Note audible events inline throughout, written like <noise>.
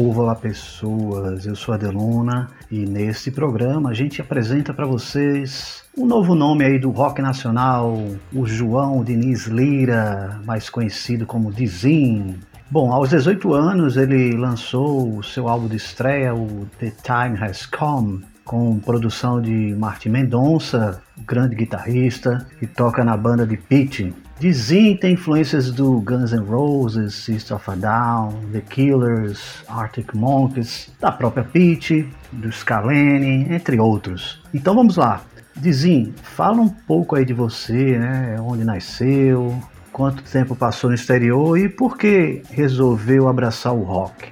Olá pessoas, eu sou a Deluna e nesse programa a gente apresenta para vocês um novo nome aí do rock nacional, o João Diniz Lira, mais conhecido como Dizim. Bom, aos 18 anos ele lançou o seu álbum de estreia, o The Time Has Come, com produção de Martin Mendonça, grande guitarrista, que toca na banda de Pete. Dizem tem influências do Guns N' Roses, System of a Down, The Killers, Arctic Monkeys, da própria Pete, do Scalene, entre outros. Então vamos lá. Dizim, fala um pouco aí de você, né? Onde nasceu, quanto tempo passou no exterior e por que resolveu abraçar o rock?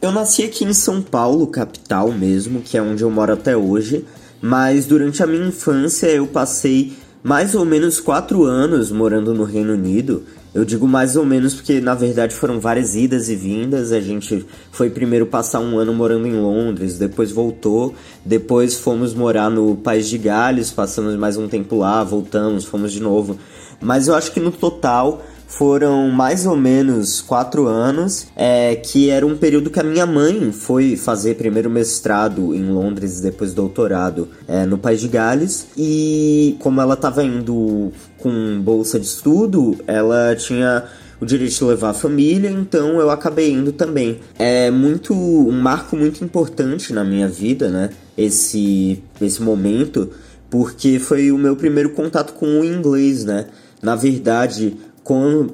Eu nasci aqui em São Paulo, capital mesmo, que é onde eu moro até hoje, mas durante a minha infância eu passei mais ou menos quatro anos morando no Reino Unido. Eu digo mais ou menos porque na verdade foram várias idas e vindas. A gente foi primeiro passar um ano morando em Londres, depois voltou, depois fomos morar no País de Gales, passamos mais um tempo lá, voltamos, fomos de novo. Mas eu acho que no total foram mais ou menos quatro anos, é, que era um período que a minha mãe foi fazer primeiro mestrado em Londres depois doutorado é, no País de Gales. E como ela estava indo com bolsa de estudo, ela tinha o direito de levar a família, então eu acabei indo também. É muito um marco muito importante na minha vida, né? Esse esse momento, porque foi o meu primeiro contato com o inglês, né? Na verdade,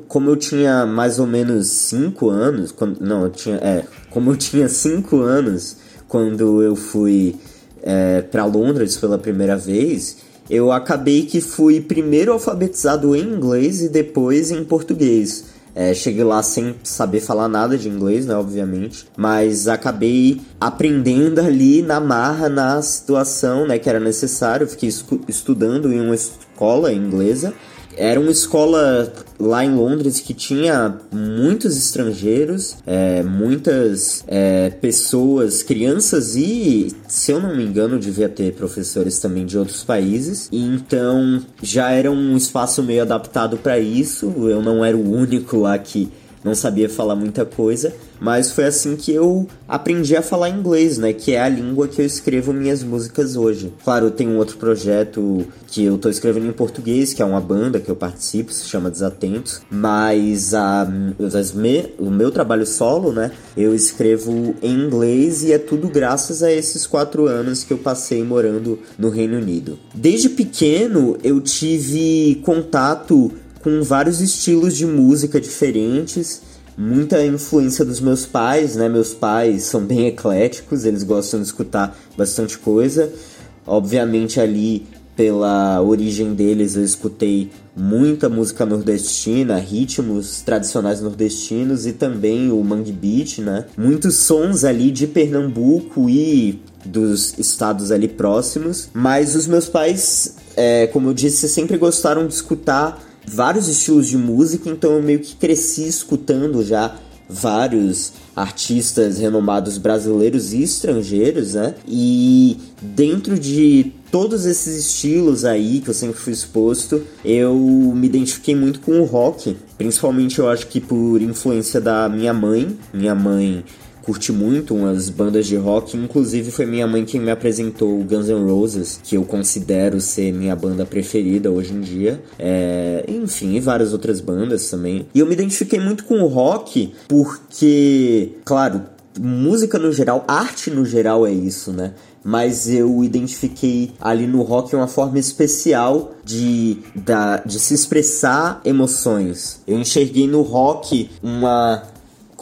como, eu tinha mais ou menos 5 anos, quando, não, eu tinha, é, como eu tinha 5 anos quando eu fui é, para Londres pela primeira vez, eu acabei que fui primeiro alfabetizado em inglês e depois em português. É, cheguei lá sem saber falar nada de inglês, né, obviamente, mas acabei aprendendo ali na marra, na situação, né, que era necessário. fiquei estudando em uma escola inglesa era uma escola lá em Londres que tinha muitos estrangeiros, é, muitas é, pessoas, crianças e, se eu não me engano, devia ter professores também de outros países. Então já era um espaço meio adaptado para isso. Eu não era o único lá que não sabia falar muita coisa, mas foi assim que eu aprendi a falar inglês, né, que é a língua que eu escrevo minhas músicas hoje. Claro, tenho um outro projeto que eu tô escrevendo em português, que é uma banda que eu participo, se chama Desatentos, mas a, me, o meu trabalho solo, né, eu escrevo em inglês e é tudo graças a esses quatro anos que eu passei morando no Reino Unido. Desde pequeno eu tive contato com vários estilos de música diferentes, muita influência dos meus pais, né? Meus pais são bem ecléticos, eles gostam de escutar bastante coisa. Obviamente ali pela origem deles eu escutei muita música nordestina, ritmos tradicionais nordestinos e também o mangue beat, né? Muitos sons ali de Pernambuco e dos estados ali próximos, mas os meus pais é, como eu disse, sempre gostaram de escutar vários estilos de música, então eu meio que cresci escutando já vários artistas renomados brasileiros e estrangeiros, né? E dentro de todos esses estilos aí que eu sempre fui exposto, eu me identifiquei muito com o rock, principalmente eu acho que por influência da minha mãe. Minha mãe curte muito umas bandas de rock, inclusive foi minha mãe quem me apresentou o Guns N' Roses, que eu considero ser minha banda preferida hoje em dia. É, enfim, e várias outras bandas também. E eu me identifiquei muito com o rock porque, claro, música no geral, arte no geral é isso, né? mas eu identifiquei ali no rock uma forma especial de, da, de se expressar emoções. Eu enxerguei no rock uma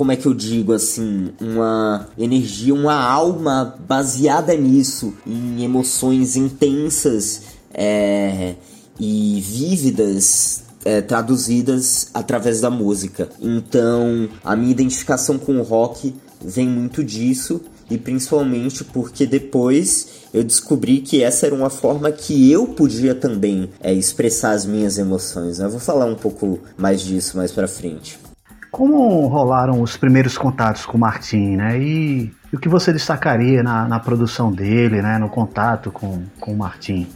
como é que eu digo assim, uma energia, uma alma baseada nisso, em emoções intensas é, e vívidas é, traduzidas através da música. Então, a minha identificação com o rock vem muito disso e principalmente porque depois eu descobri que essa era uma forma que eu podia também é, expressar as minhas emoções. Né? Eu vou falar um pouco mais disso mais para frente. Como rolaram os primeiros contatos com o Martin, né? E, e o que você destacaria na, na produção dele, né? No contato com, com o Martin?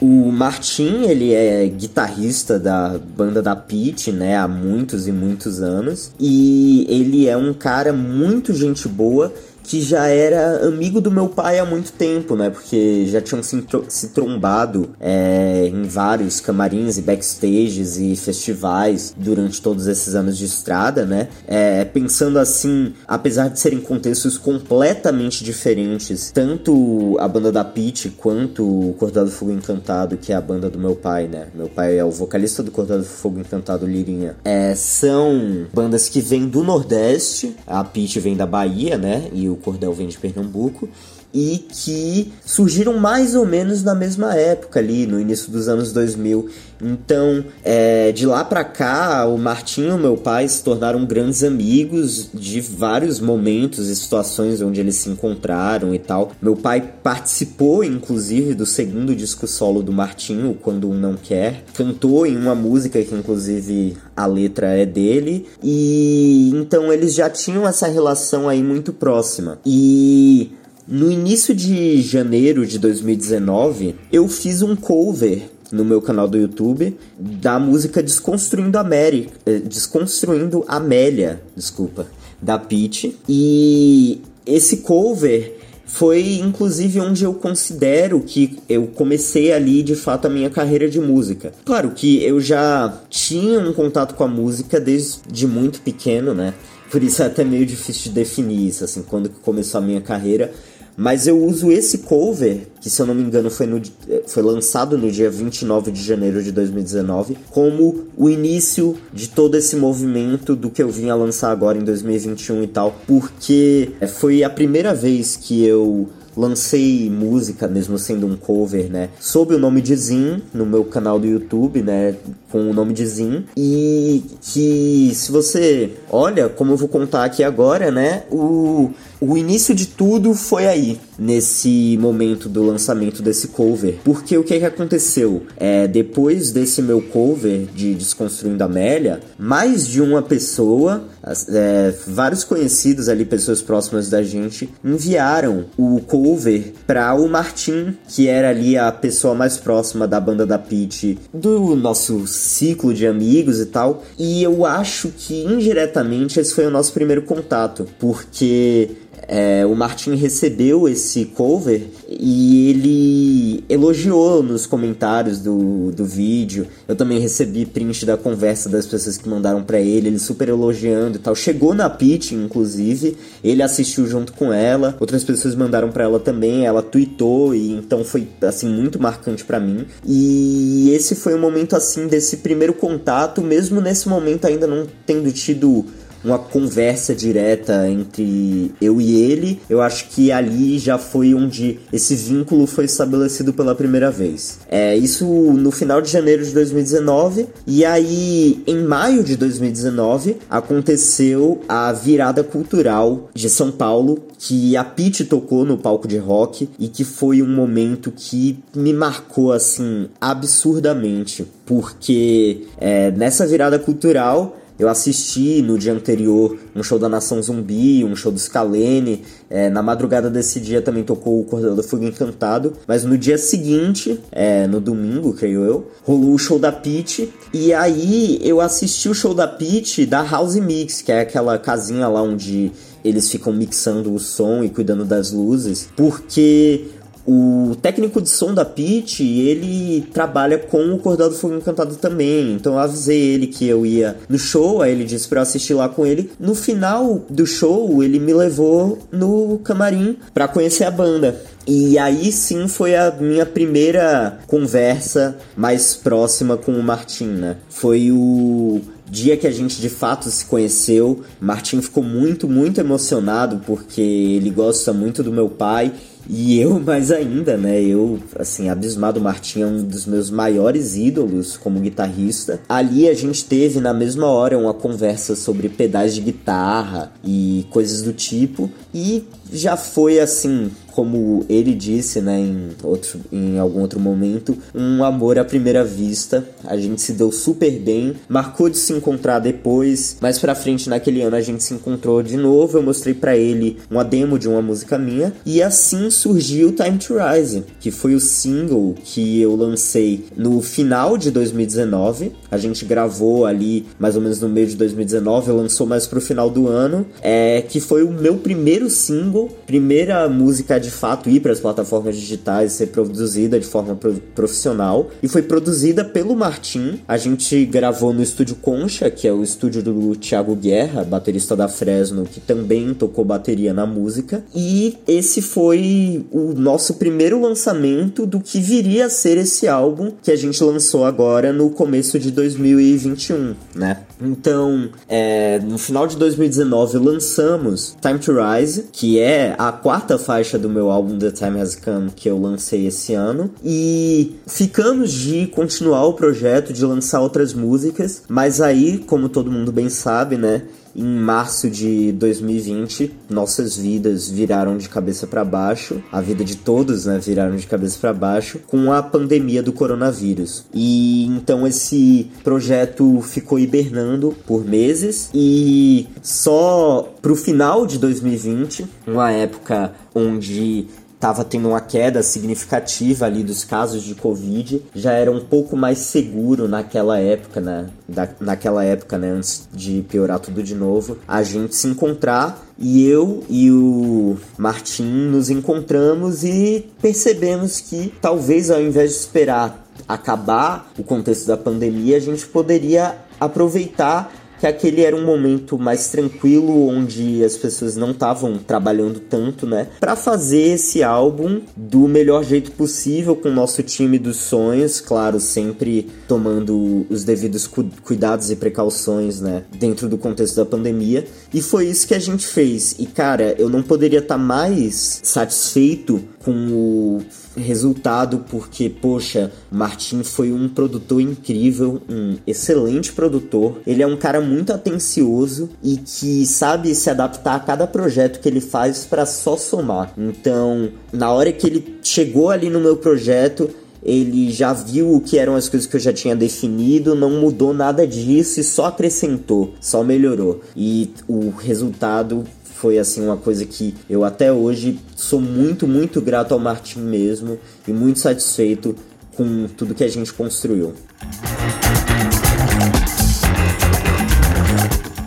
O Martin, ele é guitarrista da banda da Pete, né, há muitos e muitos anos, e ele é um cara muito gente boa que já era amigo do meu pai há muito tempo, né? Porque já tinham se, se trombado é, em vários camarins e backstages e festivais durante todos esses anos de estrada, né? É, pensando assim, apesar de serem contextos completamente diferentes, tanto a banda da Peach quanto o Cordel do Fogo Encantado, que é a banda do meu pai, né? Meu pai é o vocalista do Cordel do Fogo Encantado, Lirinha. É, são bandas que vêm do Nordeste, a Peach vem da Bahia, né? E o cordel vem de Pernambuco e que surgiram mais ou menos na mesma época ali, no início dos anos 2000. Então, é, de lá para cá, o Martinho e meu pai se tornaram grandes amigos de vários momentos e situações onde eles se encontraram e tal. Meu pai participou, inclusive, do segundo disco solo do Martinho, Quando Um Não Quer. Cantou em uma música que, inclusive, a letra é dele. E então eles já tinham essa relação aí muito próxima. E no início de janeiro de 2019, eu fiz um cover no meu canal do YouTube da música Desconstruindo a Mary, eh, Desconstruindo Amélia, desculpa, da Peach. E esse cover foi inclusive onde eu considero que eu comecei ali de fato a minha carreira de música. Claro que eu já tinha um contato com a música desde muito pequeno, né? Por isso é até meio difícil de definir isso, assim, quando começou a minha carreira. Mas eu uso esse cover, que se eu não me engano foi, no, foi lançado no dia 29 de janeiro de 2019, como o início de todo esse movimento do que eu vim a lançar agora em 2021 e tal, porque foi a primeira vez que eu lancei música, mesmo sendo um cover, né? Sob o nome de Zin, no meu canal do YouTube, né? Com o nome de Zin. E que, se você olha, como eu vou contar aqui agora, né? O o início de tudo foi aí, nesse momento do lançamento desse cover. Porque o que, que aconteceu? É, depois desse meu cover de Desconstruindo Amélia, mais de uma pessoa, é, vários conhecidos ali, pessoas próximas da gente, enviaram o cover para o Martin, que era ali a pessoa mais próxima da banda da Peach, do nosso ciclo de amigos e tal. E eu acho que indiretamente esse foi o nosso primeiro contato, porque é, o Martin recebeu esse cover e ele elogiou nos comentários do, do vídeo. Eu também recebi print da conversa das pessoas que mandaram para ele, ele super elogiando e tal. Chegou na pitch, inclusive, ele assistiu junto com ela. Outras pessoas mandaram para ela também, ela tweetou e então foi assim muito marcante para mim. E esse foi o momento assim desse primeiro contato, mesmo nesse momento ainda não tendo tido uma conversa direta entre eu e ele, eu acho que ali já foi onde esse vínculo foi estabelecido pela primeira vez. É isso no final de janeiro de 2019 e aí em maio de 2019 aconteceu a virada cultural de São Paulo que a Pete tocou no palco de rock e que foi um momento que me marcou assim absurdamente, porque é, nessa virada cultural eu assisti no dia anterior um show da Nação Zumbi, um show do Scalene. É, na madrugada desse dia também tocou o Cordel do Fogo Encantado. Mas no dia seguinte, é, no domingo, creio eu, rolou o show da Peach. E aí eu assisti o show da Peach da House Mix, que é aquela casinha lá onde eles ficam mixando o som e cuidando das luzes. Porque o técnico de som da Pit, ele trabalha com o Cordel do Fogo Encantado também. Então eu avisei ele que eu ia no show, aí ele disse para assistir lá com ele. No final do show, ele me levou no camarim para conhecer a banda. E aí sim foi a minha primeira conversa mais próxima com o Martin, né? Foi o dia que a gente de fato se conheceu. Martin ficou muito, muito emocionado porque ele gosta muito do meu pai e eu <laughs> mais ainda, né? Eu, assim, abismado, Martin é um dos meus maiores ídolos como guitarrista. Ali a gente teve na mesma hora uma conversa sobre pedais de guitarra e coisas do tipo. E já foi assim, como ele disse, né, em, outro, em algum outro momento, um amor à primeira vista. A gente se deu super bem, marcou de se encontrar depois. Mais pra frente, naquele ano, a gente se encontrou de novo. Eu mostrei para ele uma demo de uma música minha, e assim surgiu Time to Rise, que foi o single que eu lancei no final de 2019. A gente gravou ali mais ou menos no meio de 2019, lançou mais pro final do ano, é que foi o meu primeiro single, primeira música de fato ir para as plataformas digitais, ser produzida de forma profissional e foi produzida pelo Martin. A gente gravou no estúdio Concha, que é o estúdio do Thiago Guerra, baterista da Fresno, que também tocou bateria na música. E esse foi o nosso primeiro lançamento do que viria a ser esse álbum que a gente lançou agora no começo de 2021, né? Então, é, no final de 2019 lançamos Time to Rise, que é a quarta faixa do meu álbum The Time Has Come que eu lancei esse ano. E ficamos de continuar o projeto, de lançar outras músicas, mas aí, como todo mundo bem sabe, né? Em março de 2020, nossas vidas viraram de cabeça para baixo, a vida de todos, né, viraram de cabeça para baixo com a pandemia do coronavírus. E então esse projeto ficou hibernando por meses e só pro final de 2020, uma época onde estava tendo uma queda significativa ali dos casos de Covid, já era um pouco mais seguro naquela época, né? Da, naquela época, né? Antes de piorar tudo de novo, a gente se encontrar e eu e o Martim nos encontramos e percebemos que talvez ao invés de esperar acabar o contexto da pandemia, a gente poderia aproveitar que aquele era um momento mais tranquilo, onde as pessoas não estavam trabalhando tanto, né? Para fazer esse álbum do melhor jeito possível com o nosso time dos sonhos, claro, sempre tomando os devidos cu cuidados e precauções, né? Dentro do contexto da pandemia. E foi isso que a gente fez. E cara, eu não poderia estar tá mais satisfeito com o resultado, porque, poxa, Martin foi um produtor incrível, um excelente produtor. Ele é um cara muito atencioso e que sabe se adaptar a cada projeto que ele faz para só somar. Então, na hora que ele chegou ali no meu projeto, ele já viu o que eram as coisas que eu já tinha definido, não mudou nada disso e só acrescentou, só melhorou. E o resultado foi assim uma coisa que eu até hoje sou muito, muito grato ao Martin mesmo e muito satisfeito com tudo que a gente construiu.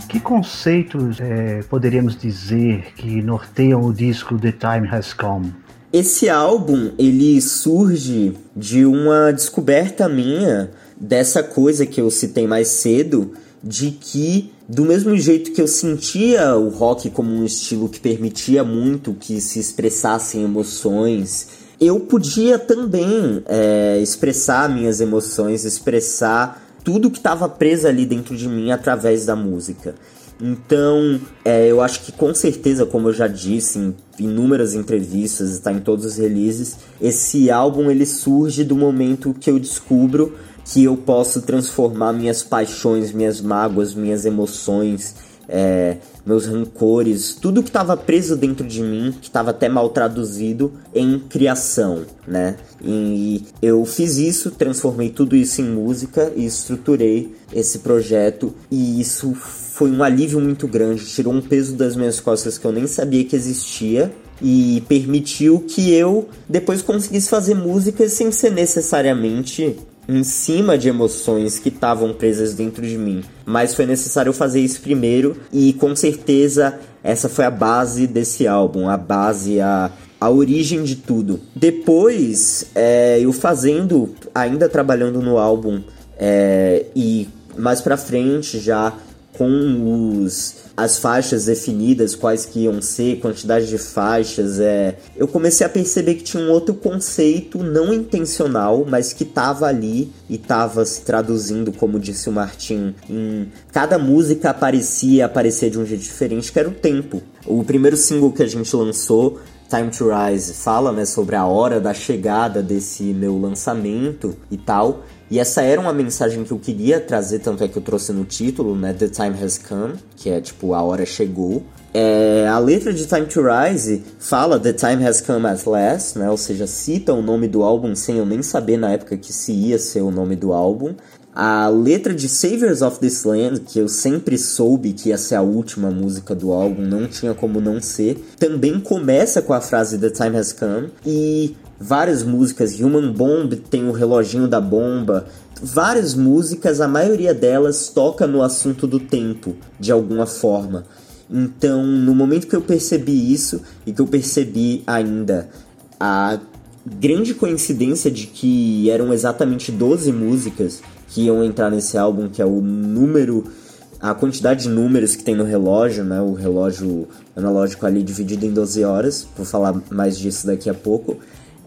Que conceitos é, poderíamos dizer que norteiam o disco The Time Has Come? Esse álbum ele surge de uma descoberta minha dessa coisa que eu citei mais cedo de que do mesmo jeito que eu sentia o rock como um estilo que permitia muito que se expressassem emoções, eu podia também é, expressar minhas emoções, expressar tudo que estava preso ali dentro de mim através da música. Então, é, eu acho que com certeza, como eu já disse em inúmeras entrevistas, está em todos os releases, esse álbum ele surge do momento que eu descubro que eu posso transformar minhas paixões, minhas mágoas, minhas emoções, é, meus rancores, tudo que estava preso dentro de mim, que estava até mal traduzido, em criação, né? E eu fiz isso, transformei tudo isso em música e estruturei esse projeto, e isso foi um alívio muito grande, tirou um peso das minhas costas que eu nem sabia que existia e permitiu que eu depois conseguisse fazer música sem ser necessariamente em cima de emoções que estavam presas dentro de mim. Mas foi necessário fazer isso primeiro e com certeza essa foi a base desse álbum, a base, a, a origem de tudo. Depois, é, eu fazendo, ainda trabalhando no álbum é, e mais pra frente já com os as faixas definidas, quais que iam ser, quantidade de faixas, é, eu comecei a perceber que tinha um outro conceito não intencional, mas que estava ali e estava se traduzindo, como disse o Martin, em cada música aparecia, aparecia de um jeito diferente, que era o tempo. O primeiro single que a gente lançou Time to Rise fala né, sobre a hora da chegada desse meu lançamento e tal. E essa era uma mensagem que eu queria trazer, tanto é que eu trouxe no título, né? The Time Has Come, que é tipo, a hora chegou. É, a letra de Time to Rise fala The Time Has Come at Last, né? Ou seja, cita o nome do álbum sem eu nem saber na época que se ia ser o nome do álbum. A letra de Saviors of This Land, que eu sempre soube que ia ser a última música do álbum, não tinha como não ser, também começa com a frase The Time Has Come. E várias músicas. Human Bomb tem o reloginho da bomba. Várias músicas, a maioria delas toca no assunto do tempo, de alguma forma. Então, no momento que eu percebi isso e que eu percebi ainda a grande coincidência de que eram exatamente 12 músicas que iam entrar nesse álbum, que é o número a quantidade de números que tem no relógio, né? O relógio analógico ali dividido em 12 horas. Vou falar mais disso daqui a pouco.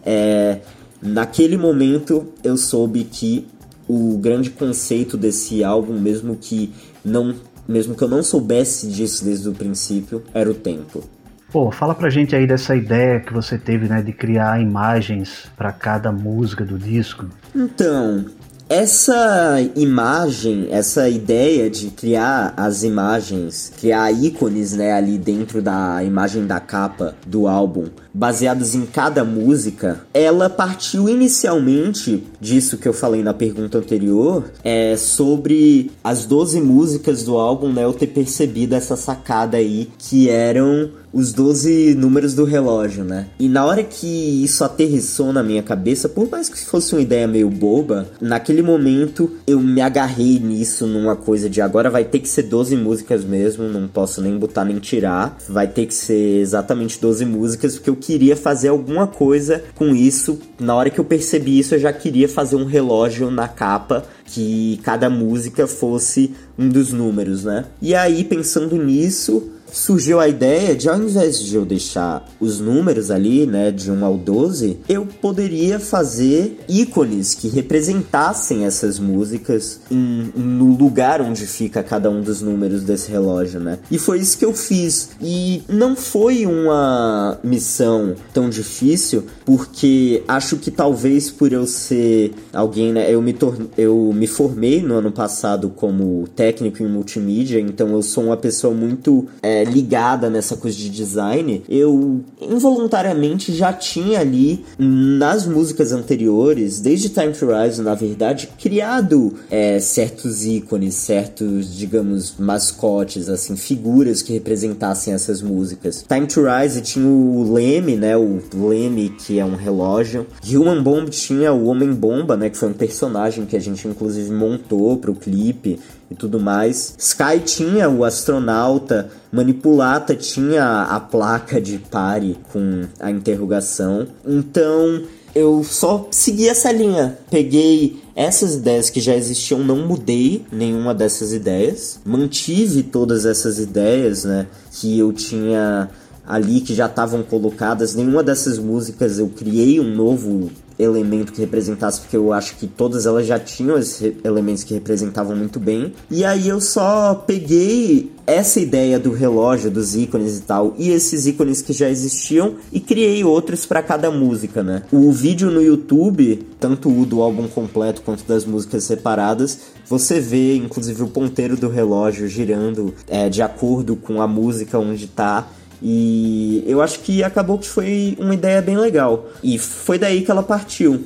É, naquele momento eu soube que o grande conceito desse álbum, mesmo que não, mesmo que eu não soubesse disso desde o princípio, era o tempo. Pô, fala pra gente aí dessa ideia que você teve, né, de criar imagens para cada música do disco. Então, essa imagem, essa ideia de criar as imagens, criar ícones, né, ali dentro da imagem da capa do álbum, baseados em cada música, ela partiu inicialmente disso que eu falei na pergunta anterior, é sobre as 12 músicas do álbum, né, eu ter percebido essa sacada aí que eram os 12 números do relógio, né? E na hora que isso aterrissou na minha cabeça, por mais que fosse uma ideia meio boba, naquele momento eu me agarrei nisso numa coisa de agora vai ter que ser 12 músicas mesmo, não posso nem botar nem tirar, vai ter que ser exatamente 12 músicas, porque eu queria fazer alguma coisa com isso. Na hora que eu percebi isso, eu já queria fazer um relógio na capa que cada música fosse um dos números, né? E aí, pensando nisso, surgiu a ideia de ao invés de eu deixar os números ali, né, de 1 ao 12, eu poderia fazer ícones que representassem essas músicas em, no lugar onde fica cada um dos números desse relógio, né? E foi isso que eu fiz. E não foi uma missão tão difícil, porque acho que talvez por eu ser alguém, né, eu me eu me formei no ano passado como técnico em multimídia, então eu sou uma pessoa muito é, ligada nessa coisa de design, eu involuntariamente já tinha ali nas músicas anteriores, desde Time to Rise, na verdade, criado é, certos ícones, certos, digamos, mascotes, assim, figuras que representassem essas músicas. Time to Rise tinha o Leme, né? O Leme, que é um relógio. Human Bomb tinha o Homem Bomba, né? Que foi um personagem que a gente inclusive montou pro clipe e tudo mais. Sky tinha o astronauta, Manipulata tinha a placa de pare com a interrogação. Então eu só segui essa linha. Peguei essas ideias que já existiam, não mudei nenhuma dessas ideias. Mantive todas essas ideias, né, que eu tinha ali que já estavam colocadas. Nenhuma dessas músicas eu criei um novo elemento que representasse, porque eu acho que todas elas já tinham esses elementos que representavam muito bem. E aí eu só peguei essa ideia do relógio, dos ícones e tal, e esses ícones que já existiam, e criei outros para cada música, né? O vídeo no YouTube, tanto o do álbum completo quanto das músicas separadas, você vê inclusive o ponteiro do relógio girando é, de acordo com a música onde tá. E eu acho que acabou que foi uma ideia bem legal. E foi daí que ela partiu.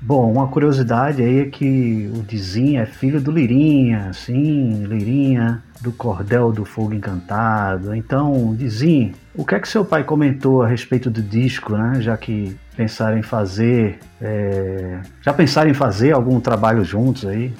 Bom, uma curiosidade aí é que o Dizinho é filho do Lirinha, sim, Lirinha, do Cordel do Fogo Encantado. Então, Dizinho, o que é que seu pai comentou a respeito do disco, né? Já que pensaram em fazer. É... Já pensaram em fazer algum trabalho juntos aí?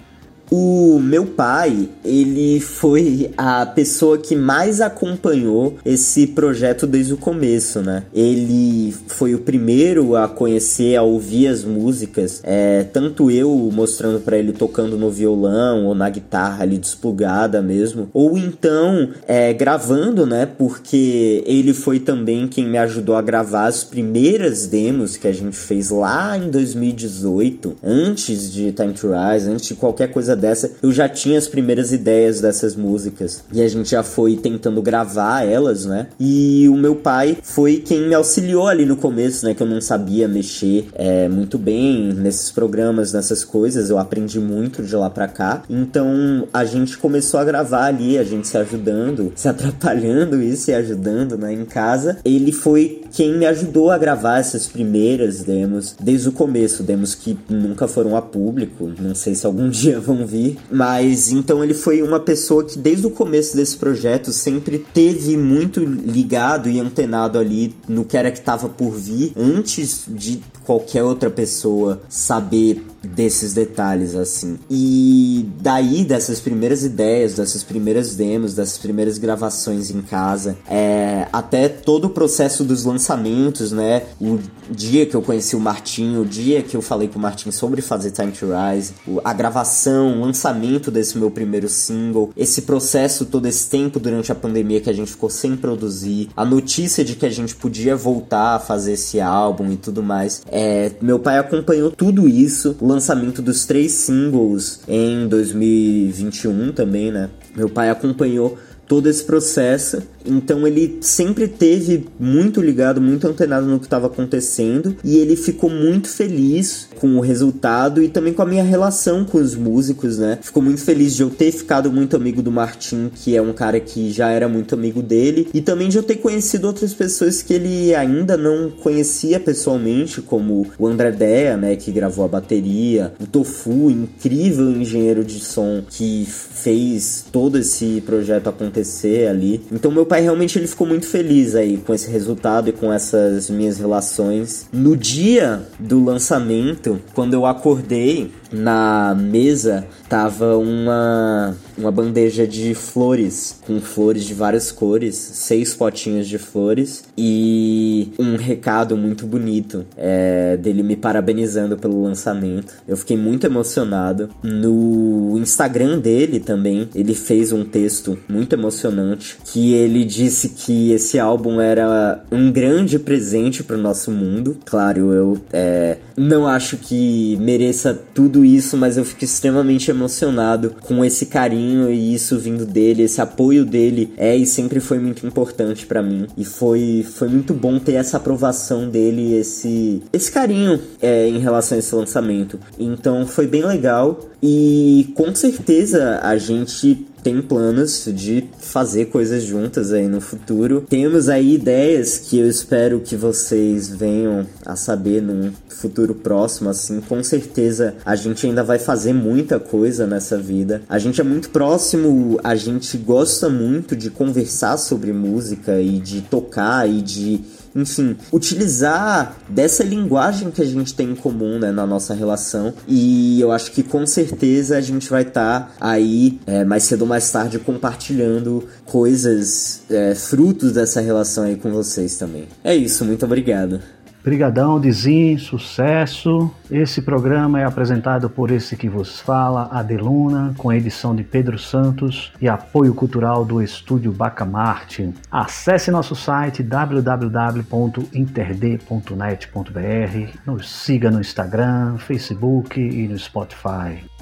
O meu pai, ele foi a pessoa que mais acompanhou esse projeto desde o começo, né? Ele foi o primeiro a conhecer, a ouvir as músicas, é, tanto eu mostrando para ele tocando no violão ou na guitarra ali desplugada mesmo, ou então é, gravando, né? Porque ele foi também quem me ajudou a gravar as primeiras demos que a gente fez lá em 2018, antes de Time to Rise, antes de qualquer coisa dessa, eu já tinha as primeiras ideias dessas músicas. E a gente já foi tentando gravar elas, né? E o meu pai foi quem me auxiliou ali no começo, né? Que eu não sabia mexer é, muito bem nesses programas, nessas coisas. Eu aprendi muito de lá pra cá. Então a gente começou a gravar ali, a gente se ajudando, <laughs> se atrapalhando e se ajudando, né? Em casa. Ele foi quem me ajudou a gravar essas primeiras demos desde o começo, demos que nunca foram a público. Não sei se algum <laughs> dia vão Mas então ele foi uma pessoa que desde o começo desse projeto sempre teve muito ligado e antenado ali no que era que estava por vir antes de qualquer outra pessoa saber desses detalhes assim. E daí dessas primeiras ideias, dessas primeiras demos, dessas primeiras gravações em casa, é, até todo o processo dos lançamentos, né? O dia que eu conheci o Martin, o dia que eu falei com o Martin sobre fazer Time to Rise, a gravação, o lançamento desse meu primeiro single, esse processo todo esse tempo durante a pandemia que a gente ficou sem produzir, a notícia de que a gente podia voltar a fazer esse álbum e tudo mais. É, meu pai acompanhou tudo isso, o lançamento dos três singles em 2021 também, né? Meu pai acompanhou todo esse processo então ele sempre teve muito ligado, muito antenado no que estava acontecendo e ele ficou muito feliz com o resultado e também com a minha relação com os músicos, né? Ficou muito feliz de eu ter ficado muito amigo do Martin, que é um cara que já era muito amigo dele, e também de eu ter conhecido outras pessoas que ele ainda não conhecia pessoalmente, como o André Dea, né, que gravou a bateria, o Tofu, incrível engenheiro de som que fez todo esse projeto acontecer ali. Então meu pai realmente ele ficou muito feliz aí com esse resultado e com essas minhas relações. No dia do lançamento, quando eu acordei, na mesa tava uma, uma bandeja de flores, com flores de várias cores, seis potinhos de flores e um recado muito bonito é, dele me parabenizando pelo lançamento. Eu fiquei muito emocionado. No Instagram dele também, ele fez um texto muito emocionante que ele disse que esse álbum era um grande presente para o nosso mundo. Claro, eu é, não acho que mereça tudo isso, mas eu fico extremamente emocionado com esse carinho e isso vindo dele, esse apoio dele é e sempre foi muito importante para mim. E foi, foi muito bom ter essa aprovação dele, esse, esse carinho é, em relação a esse lançamento. Então foi bem legal e com certeza a gente tem planos de fazer coisas juntas aí no futuro. Temos aí ideias que eu espero que vocês venham a saber num futuro próximo, assim, com certeza a gente ainda vai fazer muita coisa nessa vida. A gente é muito próximo, a gente gosta muito de conversar sobre música e de tocar e de enfim, utilizar dessa linguagem que a gente tem em comum, né, na nossa relação. E eu acho que com certeza a gente vai estar tá aí é, mais cedo ou mais tarde compartilhando coisas, é, frutos dessa relação aí com vocês também. É isso, muito obrigado. Brigadão, Dizim, sucesso. Esse programa é apresentado por esse que vos fala, Adeluna, com edição de Pedro Santos e apoio cultural do Estúdio Bacamarte. Acesse nosso site www.interd.net.br, nos siga no Instagram, Facebook e no Spotify.